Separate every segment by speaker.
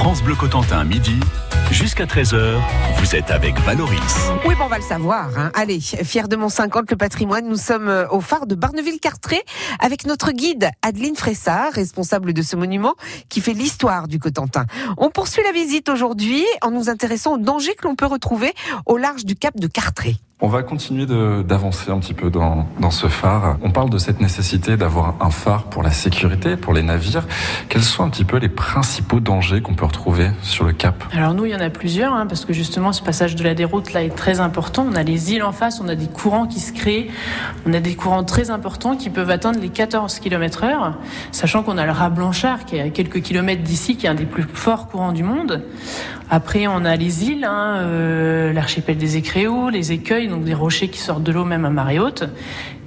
Speaker 1: France Bleu Cotentin, midi. Jusqu'à 13h, vous êtes avec Valoris.
Speaker 2: Oui, bon, on va le savoir. Hein. Allez, fier de mon 50, le patrimoine, nous sommes euh, au phare de Barneville-Cartré avec notre guide Adeline Fressard, responsable de ce monument qui fait l'histoire du Cotentin. On poursuit la visite aujourd'hui en nous intéressant aux dangers que l'on peut retrouver au large du cap de Cartré.
Speaker 3: On va continuer d'avancer un petit peu dans, ce phare. On parle de cette nécessité d'avoir un phare pour la sécurité, pour les navires. Quels sont un petit peu les principaux dangers qu'on peut retrouver sur le cap?
Speaker 4: Alors nous, il y en a plusieurs, hein, parce que justement, ce passage de la déroute là est très important. On a les îles en face, on a des courants qui se créent, on a des courants très importants qui peuvent atteindre les 14 km heure, sachant qu'on a le rat Blanchard qui est à quelques kilomètres d'ici, qui est un des plus forts courants du monde. Après, on a les îles, hein, euh, l'archipel des Écréaux, les écueils, donc des rochers qui sortent de l'eau même à marée haute.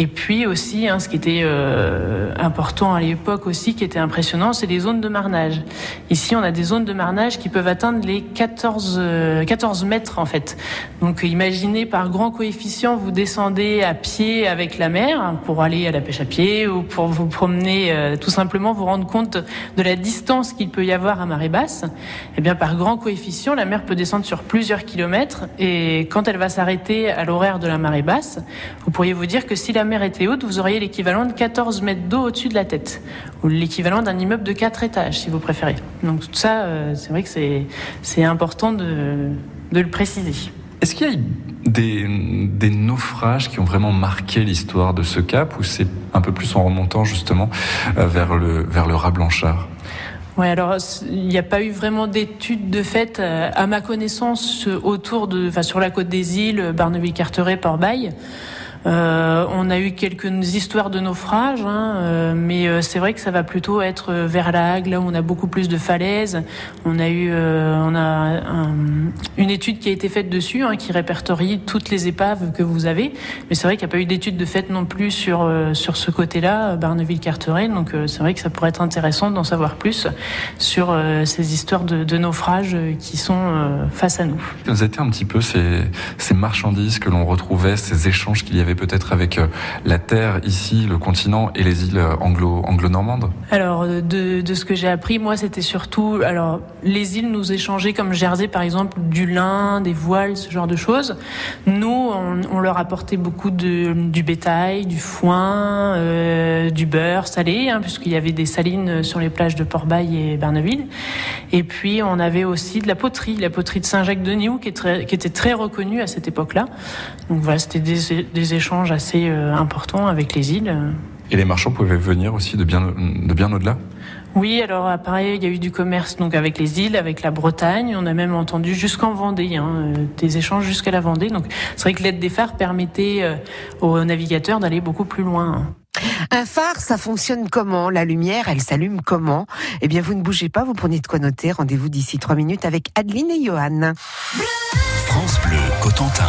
Speaker 4: Et puis aussi, hein, ce qui était euh, important à l'époque aussi, qui était impressionnant, c'est les zones de marnage. Ici, on a des zones de marnage qui peuvent atteindre les 14, 14 euh, mètres en fait. Donc imaginez par grand coefficient, vous descendez à pied avec la mer pour aller à la pêche à pied ou pour vous promener, euh, tout simplement vous rendre compte de la distance qu'il peut y avoir à marée basse. Eh bien, par grand coefficient, la mer peut descendre sur plusieurs kilomètres et quand elle va s'arrêter à l'horaire de la marée basse, vous pourriez vous dire que si la mer était haute, vous auriez l'équivalent de 14 mètres d'eau au-dessus de la tête, ou l'équivalent d'un immeuble de 4 étages, si vous préférez. Donc tout ça, euh, c'est vrai que c'est important de, de le préciser.
Speaker 3: Est-ce qu'il y a des, des, naufrages qui ont vraiment marqué l'histoire de ce cap, ou c'est un peu plus en remontant justement euh, vers le, vers le rat blanchard?
Speaker 4: Oui, alors il n'y a pas eu vraiment d'études de fait, euh, à ma connaissance, autour de, enfin, sur la côte des îles, Barneville-Carteret, Port-Bail. Euh, on a eu quelques histoires de naufrages, hein, euh, mais euh, c'est vrai que ça va plutôt être vers la Hague, là où on a beaucoup plus de falaises. On a eu, une étude qui a été faite dessus, hein, qui répertorie toutes les épaves que vous avez. Mais c'est vrai qu'il n'y a pas eu d'étude de fait non plus sur sur ce côté-là, Barneville-Carteret. Donc c'est vrai que ça pourrait être intéressant d'en savoir plus sur ces histoires de, de, naufrages qui sont face à nous.
Speaker 3: Quelles étaient un petit peu ces, ces marchandises que l'on retrouvait, ces échanges qu'il y avait peut-être avec euh, la Terre ici, le continent et les îles anglo, anglo-normandes?
Speaker 4: Alors, de, de, ce que j'ai appris, moi, c'était surtout, alors, les îles nous échangeaient comme Jersey, par exemple, du lin, des voiles, ce genre de choses. Nous, on, leur apportait beaucoup de, du bétail, du foin, euh, du beurre salé, hein, puisqu'il y avait des salines sur les plages de Port-Bail et Berneville. Et puis, on avait aussi de la poterie, la poterie de Saint-Jacques-de-Niou, qui, qui, était très reconnue à cette époque-là. Donc voilà, c'était des, des échanges assez euh, importants avec les îles.
Speaker 3: Et les marchands pouvaient venir aussi de bien, de bien au-delà?
Speaker 4: Oui, alors pareil, il y a eu du commerce donc avec les îles, avec la Bretagne. On a même entendu jusqu'en Vendée, hein, euh, des échanges jusqu'à la Vendée. Donc c'est vrai que l'aide des phares permettait euh, aux navigateurs d'aller beaucoup plus loin. Hein.
Speaker 2: Un phare, ça fonctionne comment? La lumière, elle s'allume comment? Eh bien, vous ne bougez pas, vous prenez de quoi noter. Rendez-vous d'ici trois minutes avec Adeline et Johan.
Speaker 1: France Bleu, Cotentin.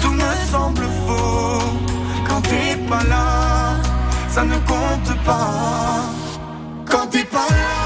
Speaker 5: tout me semble faux. Quand t'es pas là, ça ne compte pas. Quand t'es pas là.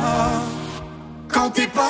Speaker 5: T'es pas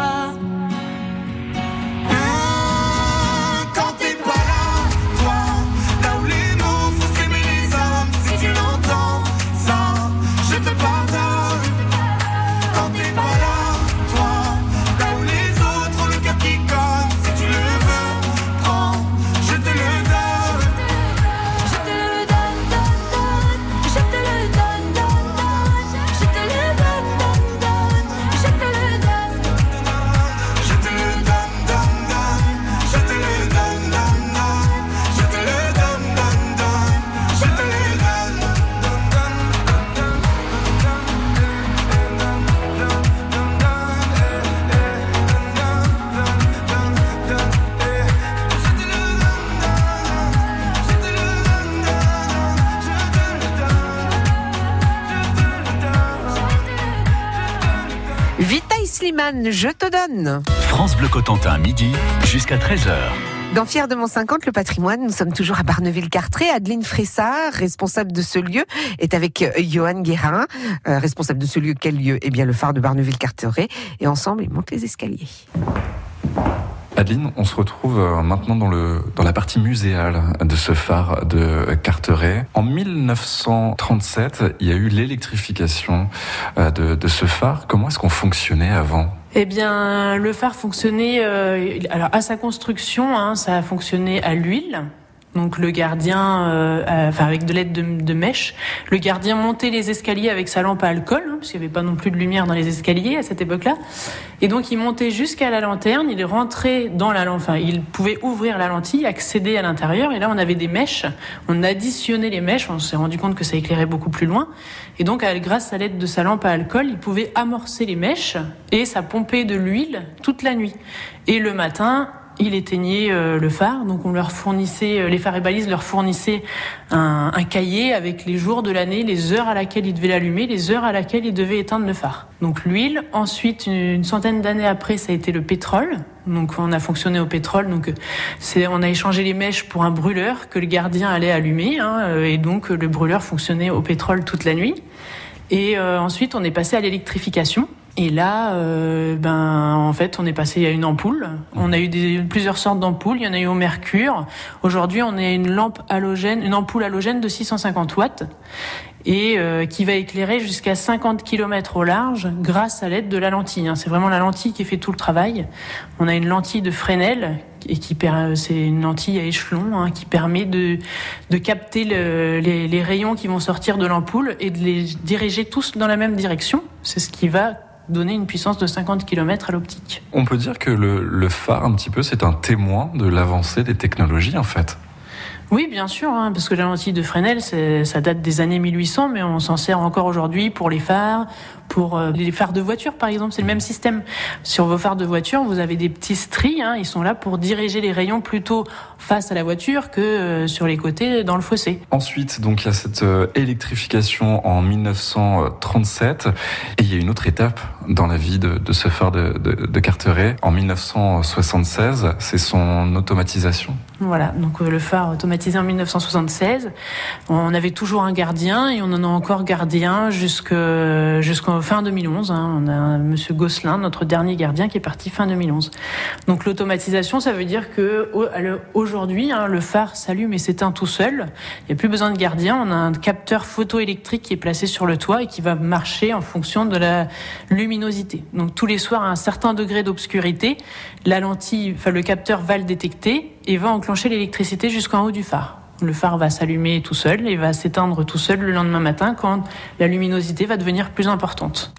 Speaker 2: Vitaï Slimane, je te donne.
Speaker 1: France Bleu Cotentin, midi jusqu'à 13h.
Speaker 2: Dans Fier de Mont 50, le patrimoine, nous sommes toujours à Barneville-Cartré. Adeline Fressard, responsable de ce lieu, est avec euh, Johan Guérin, euh, responsable de ce lieu. Quel lieu? Eh bien, le phare de Barneville-Cartré. Et ensemble, ils montent les escaliers.
Speaker 3: Adeline, on se retrouve euh, maintenant dans, le, dans la partie muséale de ce phare de Carteret. En 1937, il y a eu l'électrification euh, de, de ce phare. Comment est-ce qu'on fonctionnait avant?
Speaker 4: Eh bien, le phare fonctionnait. euh, alors, à sa construction, hein, ça a fonctionné à l'huile. Donc le gardien, euh, a- enfin avec de l'aide de, de le gardien montait les escaliers avec sa lampe à alcool, hein, parce qu'il n'y avait pas non plus de lumière dans les escaliers à cette époque-là. Et donc il montait jusqu'à la lanterne, il rentrait dans la enfin il pouvait ouvrir la lentille, accéder à l'intérieur, et là on avait des mèches, on additionnait les mèches, on s'est rendu compte que ça éclairait beaucoup plus loin, et donc grâce à l'aide de sa lampe à alcool, il pouvait amorcer les mèches, et ça pompait de l'huile toute la nuit. Et le matin, il éteignait euh, le phare, donc on leur fournissait, euh, les phares et balises leur fournissaient un, cahier avec les jours de l'année, les heures à laquelle ils devaient l'allumer, les heures à laquelle ils devaient éteindre le phare. Donc l'huile. Ensuite, une, centaine d'années après, ça a été le pétrole. Donc on a fonctionné au pétrole. Donc c'est, on a échangé les mèches pour un brûleur que le gardien allait allumer, hein, euh, et donc le brûleur fonctionnait au pétrole toute la nuit. Et ensuite, on est passé à l'électrification. Et là, euh, ben, en fait, on est passé à une ampoule. On a eu plusieurs sortes d'ampoules. Il y en a eu au mercure. Aujourd'hui, on est une lampe halogène, une ampoule halogène de 650 watts et euh, qui va éclairer jusqu'à 50 km au large grâce à l'aide de la lentille. hein. C'est vraiment la lentille qui fait tout le travail. On a une lentille de Fresnel et qui per- c'est une lentille à échelon hein, qui permet de, de capter le- les, les rayons qui vont sortir de l'ampoule et de les diriger tous dans la même direction. C'est ce qui va donner une puissance de 50 km à l'optique.
Speaker 3: On peut dire que le, le phare, un petit peu, c'est un témoin de l'avancée des technologies, en fait.
Speaker 4: Oui, bien sûr, hein, parce que la lentille de Fresnel, ça date des années 1800, mais on s'en sert encore aujourd'hui pour les phares, pour euh, les phares de voiture, par exemple. C'est le même système. Sur vos phares de voiture, vous avez des petits stries. Hein, ils sont là pour diriger les rayons plutôt face à la voiture que euh, sur les côtés dans le fossé.
Speaker 3: Ensuite, donc, il y a cette euh, électrification en 1937. Et il y a une autre étape dans la vie de, de ce phare de, de, de Carteret. En 1976, c'est son automatisation.
Speaker 4: Voilà, donc le phare automatisé en 1976. On avait toujours un gardien et on en a encore gardien jusque- jusqu'en fin 2011. hein. On a Monsieur Gosselin, notre dernier gardien, qui est parti fin 2011. Donc l'automatisation, ça veut dire que aujourd'hui, hein, le phare s'allume et s'éteint tout seul. Il n'y a plus besoin de gardien. On a un capteur photoélectrique qui est placé sur le toit et qui va marcher en fonction de la luminosité. Donc tous les soirs, à un certain degré d'obscurité, la lentille, le capteur va le détecter et va enclencher l'électricité jusqu'en haut du phare. Le phare va s'allumer tout seul et va s'éteindre tout seul le lendemain matin quand la luminosité va devenir plus importante.